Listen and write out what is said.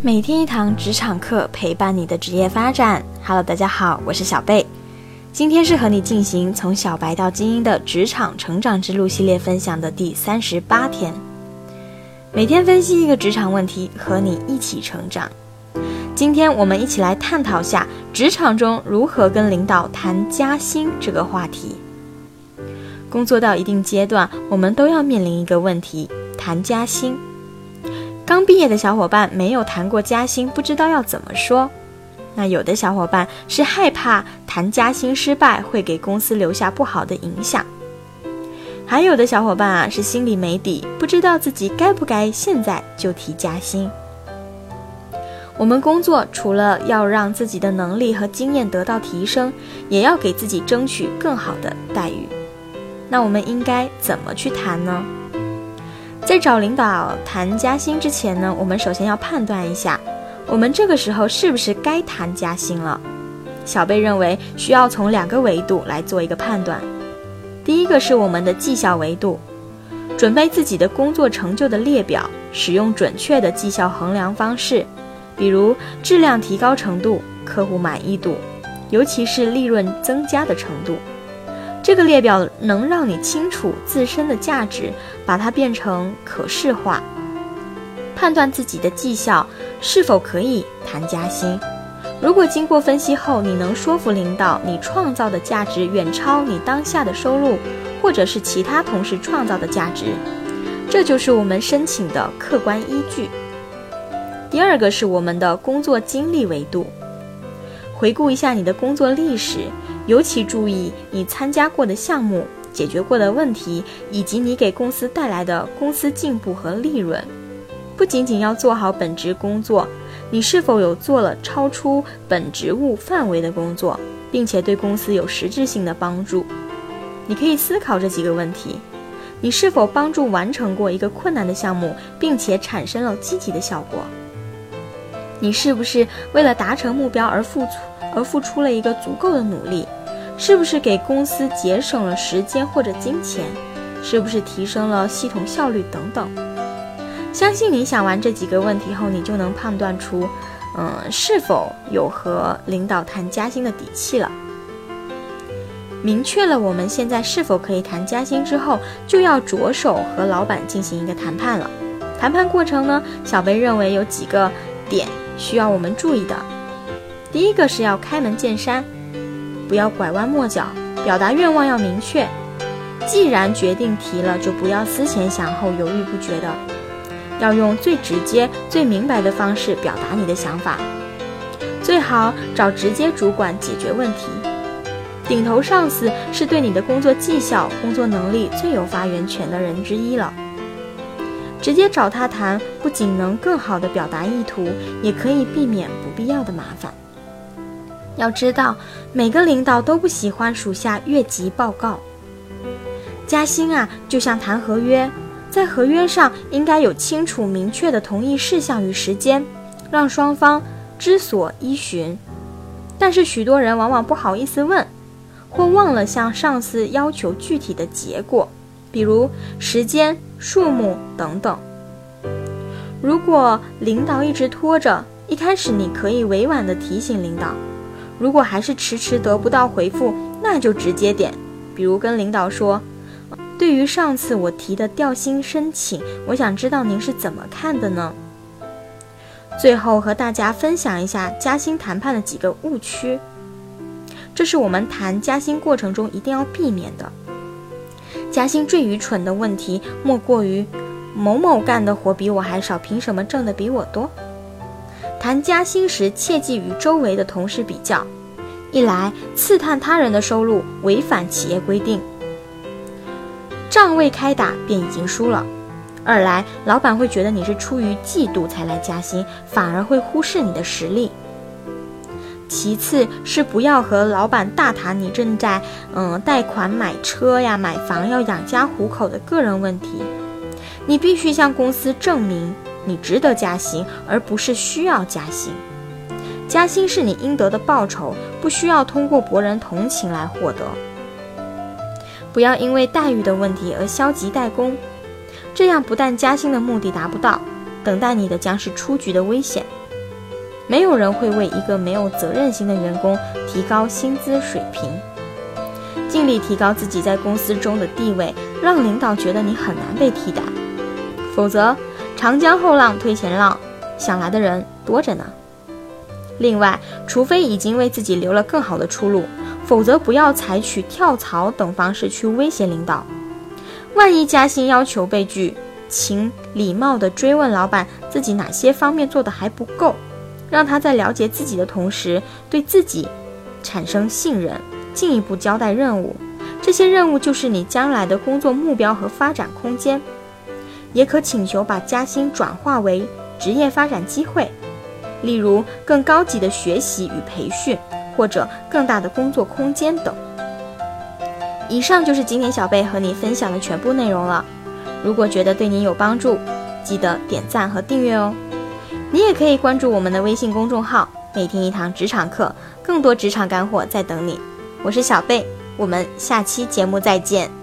每天一堂职场课，陪伴你的职业发展。Hello，大家好，我是小贝。今天是和你进行从小白到精英的职场成长之路系列分享的第三十八天。每天分析一个职场问题，和你一起成长。今天我们一起来探讨下职场中如何跟领导谈加薪这个话题。工作到一定阶段，我们都要面临一个问题：谈加薪。刚毕业的小伙伴没有谈过加薪，不知道要怎么说。那有的小伙伴是害怕谈加薪失败会给公司留下不好的影响，还有的小伙伴啊是心里没底，不知道自己该不该现在就提加薪。我们工作除了要让自己的能力和经验得到提升，也要给自己争取更好的待遇。那我们应该怎么去谈呢？在找领导谈加薪之前呢，我们首先要判断一下，我们这个时候是不是该谈加薪了。小贝认为需要从两个维度来做一个判断。第一个是我们的绩效维度，准备自己的工作成就的列表，使用准确的绩效衡量方式，比如质量提高程度、客户满意度，尤其是利润增加的程度。这个列表能让你清楚自身的价值，把它变成可视化，判断自己的绩效是否可以谈加薪。如果经过分析后，你能说服领导你创造的价值远超你当下的收入，或者是其他同事创造的价值，这就是我们申请的客观依据。第二个是我们的工作经历维度，回顾一下你的工作历史。尤其注意你参加过的项目、解决过的问题，以及你给公司带来的公司进步和利润。不仅仅要做好本职工作，你是否有做了超出本职务范围的工作，并且对公司有实质性的帮助？你可以思考这几个问题：你是否帮助完成过一个困难的项目，并且产生了积极的效果？你是不是为了达成目标而付出而付出了一个足够的努力？是不是给公司节省了时间或者金钱？是不是提升了系统效率等等？相信你想完这几个问题后，你就能判断出，嗯，是否有和领导谈加薪的底气了。明确了我们现在是否可以谈加薪之后，就要着手和老板进行一个谈判了。谈判过程呢，小贝认为有几个点需要我们注意的。第一个是要开门见山。不要拐弯抹角，表达愿望要明确。既然决定提了，就不要思前想后、犹豫不决的，要用最直接、最明白的方式表达你的想法。最好找直接主管解决问题。顶头上司是对你的工作绩效、工作能力最有发言权的人之一了。直接找他谈，不仅能更好地表达意图，也可以避免不必要的麻烦。要知道，每个领导都不喜欢属下越级报告。加薪啊，就像谈合约，在合约上应该有清楚明确的同意事项与时间，让双方知所依循。但是许多人往往不好意思问，或忘了向上司要求具体的结果，比如时间、数目等等。如果领导一直拖着，一开始你可以委婉地提醒领导。如果还是迟迟得不到回复，那就直接点，比如跟领导说：“对于上次我提的调薪申请，我想知道您是怎么看的呢？”最后和大家分享一下加薪谈判的几个误区，这是我们谈加薪过程中一定要避免的。加薪最愚蠢的问题莫过于某某干的活比我还少，凭什么挣的比我多？谈加薪时，切忌与周围的同事比较，一来刺探他人的收入，违反企业规定，仗未开打便已经输了；二来老板会觉得你是出于嫉妒才来加薪，反而会忽视你的实力。其次是不要和老板大谈你正在嗯贷款买车呀、买房要养家糊口的个人问题，你必须向公司证明。你值得加薪，而不是需要加薪。加薪是你应得的报酬，不需要通过博人同情来获得。不要因为待遇的问题而消极怠工，这样不但加薪的目的达不到，等待你的将是出局的危险。没有人会为一个没有责任心的员工提高薪资水平。尽力提高自己在公司中的地位，让领导觉得你很难被替代。否则，长江后浪推前浪，想来的人多着呢。另外，除非已经为自己留了更好的出路，否则不要采取跳槽等方式去威胁领导。万一加薪要求被拒，请礼貌地追问老板自己哪些方面做得还不够，让他在了解自己的同时，对自己产生信任，进一步交代任务。这些任务就是你将来的工作目标和发展空间。也可请求把加薪转化为职业发展机会。例如更高级的学习与培训，或者更大的工作空间等。以上就是今天小贝和你分享的全部内容了。如果觉得对你有帮助，记得点赞和订阅哦。你也可以关注我们的微信公众号“每天一堂职场课”，更多职场干货在等你。我是小贝，我们下期节目再见。